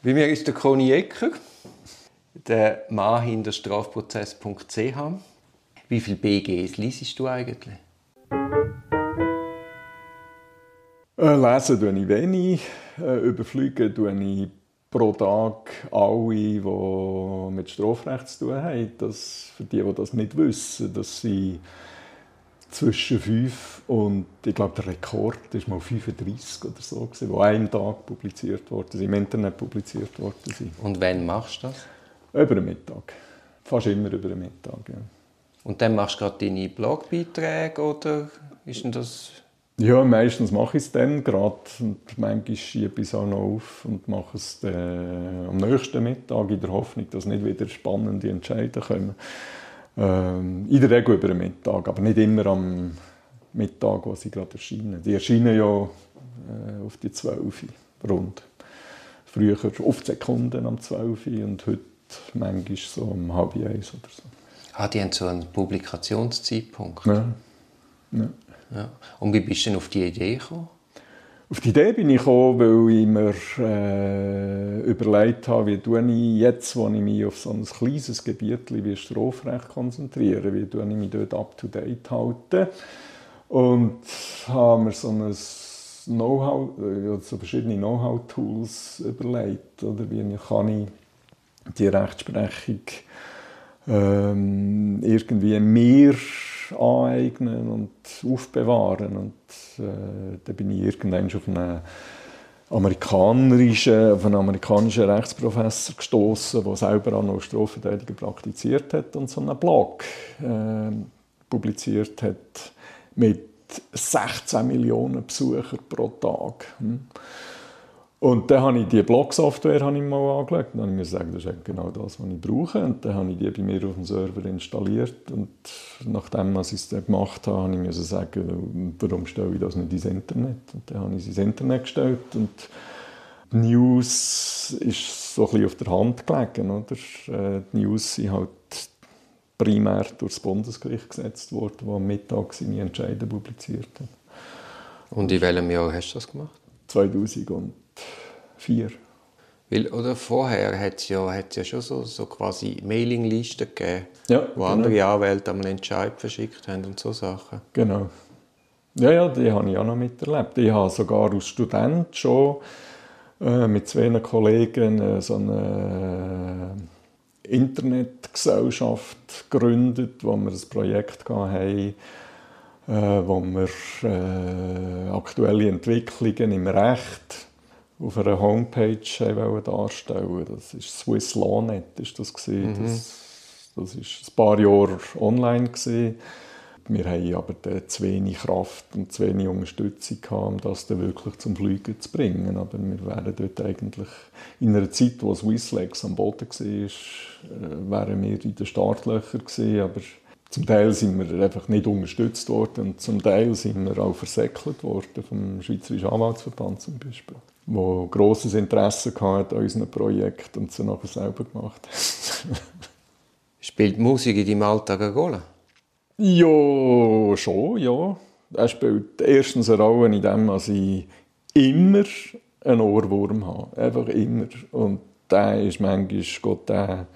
Bei mir ist der Conny Ecker, der Mann hinter strafprozess.ch. Wie viele BGs liest du eigentlich? Äh, lesen tue ich wenig, äh, überfliegen tue ich pro Tag alle, die mit Strafrecht zu tun haben. Das, für die, die das nicht wissen, dass sie zwischen 5 und, ich glaube, der Rekord war mal 35 oder so, gewesen, wo einen Tag publiziert worden im Internet publiziert worden sind. Und wann machst du das? Über den Mittag. Fast immer über den Mittag, ja. Und dann machst du gerade deine Blogbeiträge, oder ist denn das... Ja, meistens mache ich es dann gerade und manchmal schiebe ich es auch noch auf und mache es dann am nächsten Mittag in der Hoffnung, dass nicht wieder spannende Entscheidungen kommen. Ähm, in der Regel über den Mittag, aber nicht immer am Mittag, wo sie gerade erscheinen. Die erscheinen ja äh, auf die 12 rund. Früher die Sekunden am 12 und heute manchmal so um halb eins oder so. Ah, die haben so einen Publikationszeitpunkt? Ja. ja. ja. Und wie bist du denn auf die Idee gekommen? Auf die Idee bin ich gekommen, weil ich mir äh, überlegt habe, wie tue ich jetzt, wo ich mich auf so ein kleines Gebiet wie Strafrecht konzentriere, wie tue ich mich dort up-to-date halten. Und habe mir so ein Know-how, äh, so verschiedene Know-how-Tools überlegt, oder wie kann ich die Rechtsprechung ähm, irgendwie mehr aneignen und aufbewahren. Und äh, da bin ich irgendwann auf einen amerikanischen, auf einen amerikanischen Rechtsprofessor gestoßen, der selber auch noch Strafverteidiger praktiziert hat und so einen Blog äh, publiziert hat mit 16 Millionen Besuchern pro Tag. Hm. Und dann habe ich die Blog-Software mal angeschaut. Dann habe ich mir gesagt, das ist genau das, was ich brauche. Und dann habe ich die bei mir auf dem Server installiert. Und nachdem ich es dann gemacht habe, habe ich mir sagen, warum stelle ich das nicht ins Internet? Und dann habe ich es ins Internet gestellt. Und die News ist so ein bisschen auf der Hand gelegen. Oder? Äh, die News sind halt primär durch das Bundesgericht gesetzt worden, das am Mittag seine Entscheidungen publiziert hat. Und in welchem Jahr hast du das gemacht? 2000 vier. Weil, oder vorher hat es ja, ja schon so, so quasi Mailinglisten gegeben, ja, wo genau. andere Anwälte einen Entscheid verschickt haben und so Sachen. Genau. Ja, ja, die habe ich auch noch miterlebt. Ich habe sogar als Student schon äh, mit zwei Kollegen äh, so eine Internetgesellschaft gegründet, wo wir ein Projekt hatten, äh, wo wir äh, aktuelle Entwicklungen im Recht auf einer Homepage darstellen Das ist Swiss Lawnet, ist das, mhm. das, das ist ein paar Jahre online gewesen. Wir haben aber zu wenig Kraft und zu wenig Unterstützung gehabt, um das dann wirklich zum Fliegen zu bringen. Aber wir wären dort eigentlich in einer Zeit, wo Swisslegs am Boden war, äh, wären wir in den Startlöchern gewesen, aber zum Teil sind wir einfach nicht unterstützt worden und zum Teil sind wir auch versäckelt worden vom Schweizerischen Anwaltsverband zum Beispiel wo grosses Interesse hatte an unserem Projekt und sie nachher selber gemacht Spielt Musik in deinem Alltag eine Rolle? Ja, schon, ja. Er spielt erstens eine Rolle in dem, dass ich immer einen Ohrwurm habe. Einfach immer. Und der ist manchmal geht der,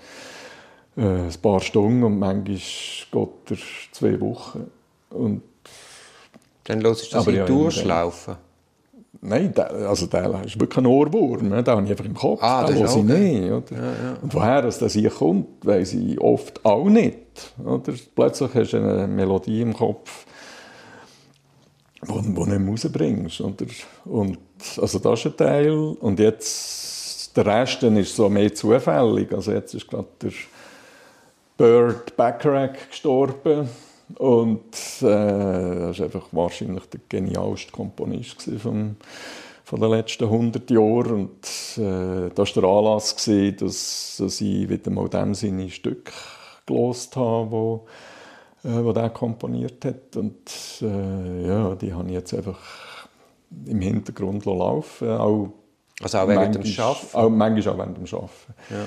äh, ein paar Stunden und manchmal geht er zwei Wochen. Und Dann hörst du das in ja, Durchlaufen? Nein, der, also der ist wirklich ein Ohrwurm. Ne? Den habe ich einfach im Kopf. Ah, das ist okay. nicht, oder? Ja, ja. Und woher das, das hier kommt, weiss ich oft auch nicht. Oder? Plötzlich hast du eine Melodie im Kopf, die du nicht rausbringst. Oder? Und, also das ist ein Teil. Und jetzt, der Rest ist so mehr zufällig. Also jetzt ist gerade der Bird Bacharach gestorben. Und äh, das war einfach wahrscheinlich der genialste Komponist vom, von den letzten 100 Jahren. Und äh, das war der Anlass, gewesen, dass, dass ich wieder mal dem seine Stück gelost habe, wo, äh, wo der komponiert hat. Und äh, ja, die habe ich jetzt einfach im Hintergrund laufen Auch also auch während dem Arbeiten? Auch, manchmal auch während dem Arbeiten. Ja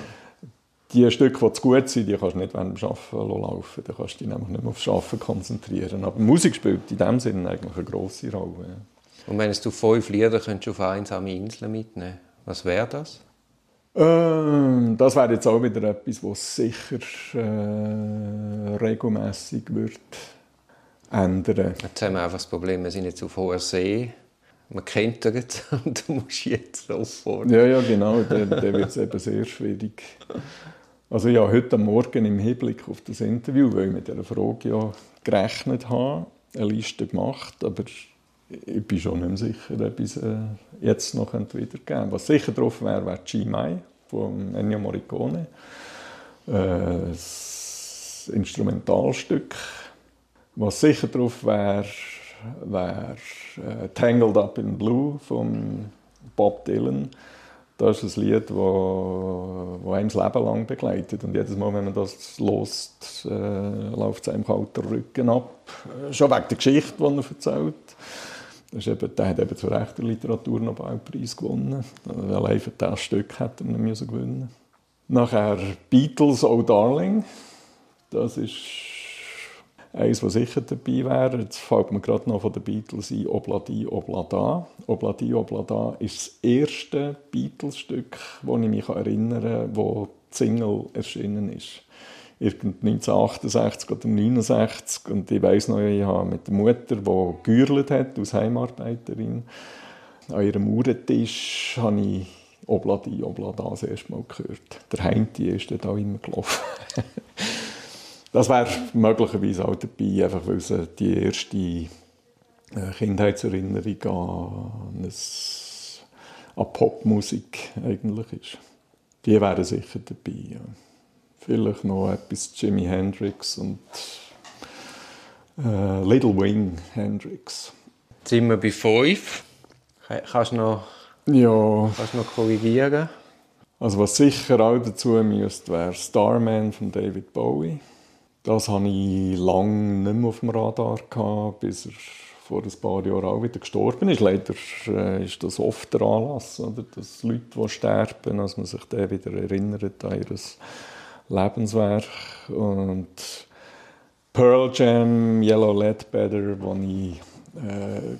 die Stücke, die zu gut sind, die kannst du nicht während dem Arbeiten laufen. Da kannst du dich nämlich nicht mehr aufs Arbeiten konzentrieren. Aber Musik spielt in dem Sinne eigentlich eine grosse Rolle. Ja. Und wenn du fünf Lieder könntest auf einsame Inseln mitnehmen was wäre das? Ähm, das wäre jetzt auch wieder etwas, was sicher äh, regelmäßig wird ändern. Jetzt haben wir einfach das Problem, wir sind jetzt auf hoher See. Man kennt ihn jetzt und du musst jetzt sofort. Ja, ja, genau. Dann, dann wird es eben sehr schwierig. Also ja, heute Morgen im Hinblick auf das Interview, weil ich mit dieser Frage ja gerechnet habe, eine Liste gemacht, aber ich bin schon nicht mehr sicher, ob ich es äh, jetzt noch wiedergeben könnte. Was sicher drauf wäre, wäre G. Mai von Ennio Morricone. Äh, das Instrumentalstück. Was sicher drauf wäre, wäre äh, Tangled Up in Blue von Bob Dylan. Das ist ein Lied, das einem das Leben lang begleitet. Und jedes Mal, wenn man das lost, äh, läuft es einem kalter Rücken ab. Schon wegen der Geschichte, die er erzählt. Das ist eben, der hat eben zu Recht den Literaturnobelpreis gewonnen. Allein für das Stück hätte er ihn gewinnen Nachher Beatles «Oh Darling». Das ist eins, was sicher dabei wäre. Jetzt fällt mir gerade noch von den Beatles ein «Obladi Oblada». «Obladi Oblada» ist das erste Beatles-Stück, das ich mich erinnern kann, wo die Single erschienen ist. 1968 oder 1969 und ich weiß noch, ich habe mit der Mutter, die gegürlet hat, als Heimarbeiterin, an ihrem Uhrentisch habe ich Obladi, Oblada das erste Mal gehört. Der Heinti ist dort auch immer gelaufen. das wäre möglicherweise auch dabei, einfach weil es die erste äh, Kindheitserinnerung an, an Popmusik eigentlich ist. Die wären sicher dabei, ja. Vielleicht noch etwas Jimi Hendrix und äh, Little Wing Hendrix. Jetzt sind wir bei 5. Kannst du noch, ja. kannst noch korrigieren? Also was sicher auch dazu müsste, wäre Starman von David Bowie. Das hatte ich lange nicht mehr auf dem Radar, bis er vor ein paar Jahren auch wieder gestorben ist. Leider äh, ist das oft der Anlass, oder? dass Leute, die sterben, dass man sich dann wieder erinnert an ihr Lebenswerk. Und Pearl Jam, Yellow Ledbetter, wo ich äh,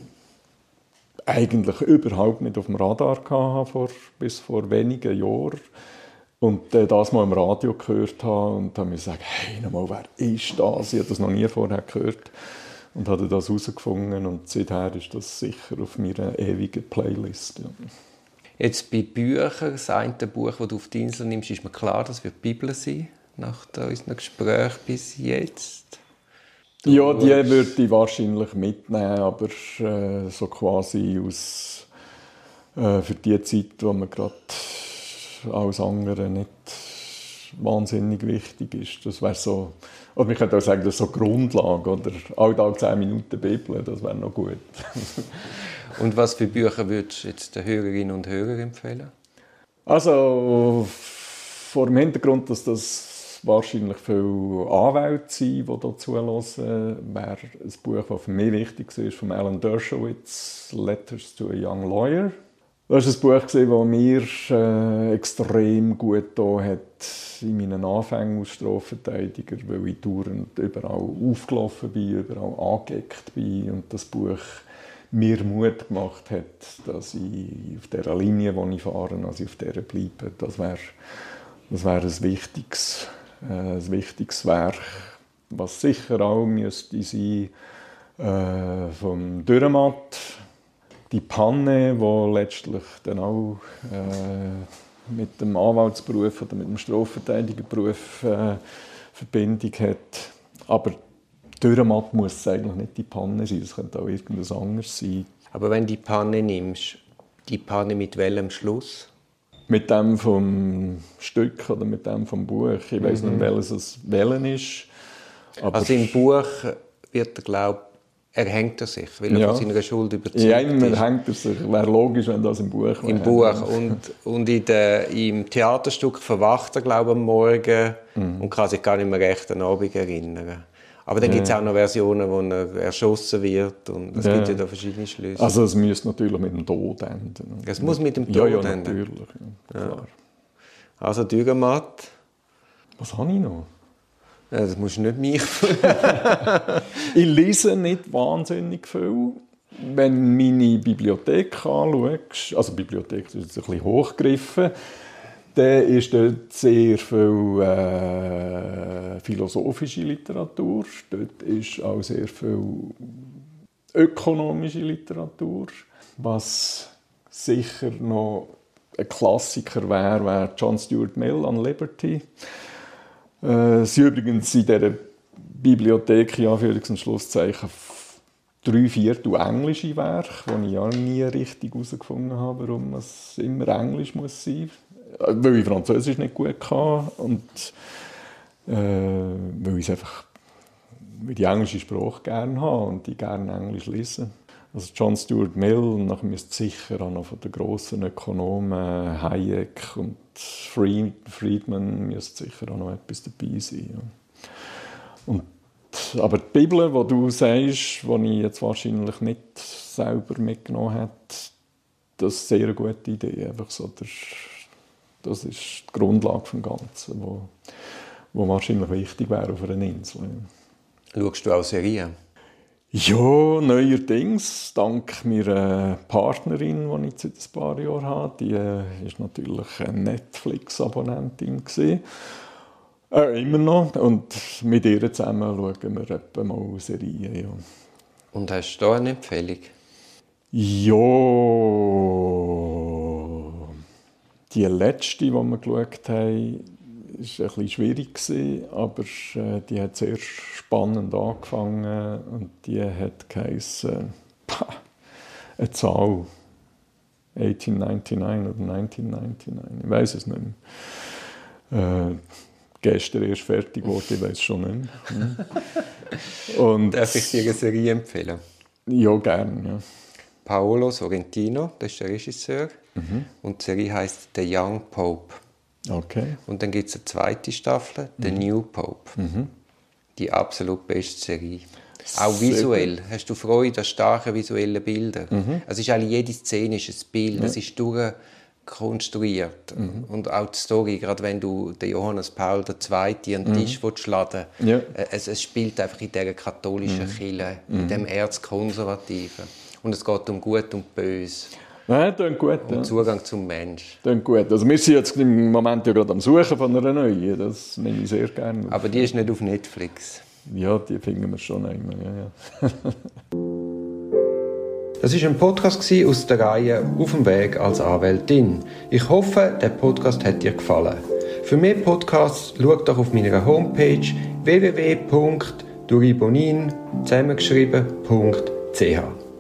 eigentlich überhaupt nicht auf dem Radar hatte, vor, bis vor wenigen Jahren. Und äh, das mal im Radio gehört habe und dann mir gesagt, hey, nochmal, wer ist das? Ich habe das noch nie vorher gehört und habe das herausgefunden und seither ist das sicher auf meiner ewigen Playlist. Ja. Jetzt bei Büchern, das eine Buch, das du auf die Insel nimmst, ist mir klar, das wird die Bibel sein, nach unserem Gespräch bis jetzt. Du ja, die würde ich wahrscheinlich mitnehmen, aber äh, so quasi aus, äh, für die Zeit, wo man gerade alles andere nicht wahnsinnig wichtig ist. Das wäre so, oder man könnte auch sagen, das ist so Grundlage, oder alltag 10 Minuten Bibel, das wäre noch gut. Und was für Bücher würdest du jetzt den Hörerinnen und Hörern empfehlen? Also vor dem Hintergrund, dass das wahrscheinlich viele Anwälte sind, die hier zuhören, wäre ein Buch, das für mich wichtig ist, von Alan Dershowitz, «Letters to a Young Lawyer». Das ist ein Buch, das mir äh, extrem gut hat in meinen Anfängen als Strafverteidiger, weil ich dauernd überall aufgelaufen bin, überall angeeckt bin und das Buch mir Mut gemacht hat, dass ich auf der Linie, wo ich fahre, ich auf der bleibe. Das wäre das wär ein, wichtiges, äh, ein wichtiges Werk, was sicher auch müsste sein äh, vom Dürrematt. Die Panne, die letztlich dann auch äh, mit dem Anwaltsberuf oder mit dem Strafverteidigerberuf äh, Verbindung hat. Aber Dürrematt muss es eigentlich nicht die Panne sein, es könnte auch irgendwas anderes sein. Aber wenn du die Panne nimmst, die Panne mit welchem Schluss? Mit dem vom Stück oder mit dem vom Buch. Ich weiß mhm. nicht, welches es wählen ist. also im Buch wird glaube er hängt er sich, weil er ja. von seiner Schuld überzeugt ja, ist. Ja, hängt er sich. Wäre logisch, wenn das im Buch wäre. Im Buch. Und, und in der, im Theaterstück verwacht er, glaube ich, am Morgen mhm. und kann sich gar nicht mehr recht an den Abend erinnern. Aber dann ja. gibt es auch noch Versionen, wo er erschossen wird und es ja. gibt ja da verschiedene Schlüsse. Also es müsste natürlich mit dem Tod enden. Es muss mit dem Tod ja, ja, enden? natürlich. Ja, Also Dürrematt. Was habe ich noch? Das musst du nicht mich Ich lese nicht wahnsinnig viel. Wenn du meine Bibliothek anschaust, also Bibliothek ist jetzt ein bisschen hochgegriffen, Dann ist dort sehr viel äh, philosophische Literatur. Dort ist auch sehr viel ökonomische Literatur. Was sicher noch ein Klassiker wäre, wäre John Stuart Mill an Liberty. Äh, es übrigens in dieser Bibliothek, in Anführungs- und Schlusszeichen, drei Viertel englische Werke, wo ich ja nie richtig herausgefunden habe, warum es immer Englisch muss sein muss. Äh, weil ich Französisch nicht gut kann und äh, weil ich einfach die englische Sprache gerne habe und die gerne Englisch lese. Also John Stuart Mill und nachher müsste sicher auch noch von den grossen Ökonomen Hayek und Friedman müsste sicher auch noch etwas dabei sein. Und, aber die Bibel, die du sagst, die ich jetzt wahrscheinlich nicht selber mitgenommen habe, das ist eine sehr gute Idee. Einfach so das ist die Grundlage des Ganzen, wo wahrscheinlich wichtig wäre auf einer Insel. Schaust du auch Serien? Ja, neuerdings, dank meiner Partnerin, die ich seit ein paar Jahren habe, die war äh, natürlich eine Netflix-Abonnentin. Äh, immer noch. Und mit ihr zusammen schauen wir etwa mal Serien. Ja. Und hast du da eine Empfehlung? Ja, die letzte, die wir geschaut haben, war ein bisschen schwierig, aber äh, die hat sehr spannend angefangen und die hat geheißen, eine Zahl, 1899 oder 1999, ich weiß es nicht mehr. Äh, gestern erst fertig geworden, ich weiß es schon nicht mehr. Und, Darf ich dir eine Serie empfehlen? Ja, gerne. Ja. Paolo Sorrentino, das ist der Regisseur. Mhm. Und die Serie heißt The Young Pope. Okay. Und dann gibt es eine zweite Staffel, The mhm. New Pope. Mhm. Die absolut beste Serie. Auch visuell. Hast du Freude an starken visuellen Bildern? Mhm. Also ist eigentlich jede Szene ist ein Bild. Ja. Es ist durchkonstruiert. Mhm. Und auch die Story, gerade wenn du den Johannes Paul II. an den Tisch mhm. laden ja. Äh, es, es, spielt einfach in dieser katholischen mhm. Kirche, in mhm. dem Erzkonservativen. Und es geht um Gut und Böse. Nein, klingt gut. Und ja. Zugang zum Mensch. Klingt gut. Also wir sind jetzt im Moment ja gerade am Suchen von einer neuen. Das nehme ich sehr gerne. Auf. Aber die ist nicht auf Netflix. Ja, die finden wir schon einmal. Ja, ja. Das ist ein Podcast aus der Reihe Auf dem Weg als Anwältin. Ich hoffe, der Podcast hat dir gefallen. Für mehr Podcasts schau doch auf meiner Homepage www.duribonin zusammengeschrieben.ch.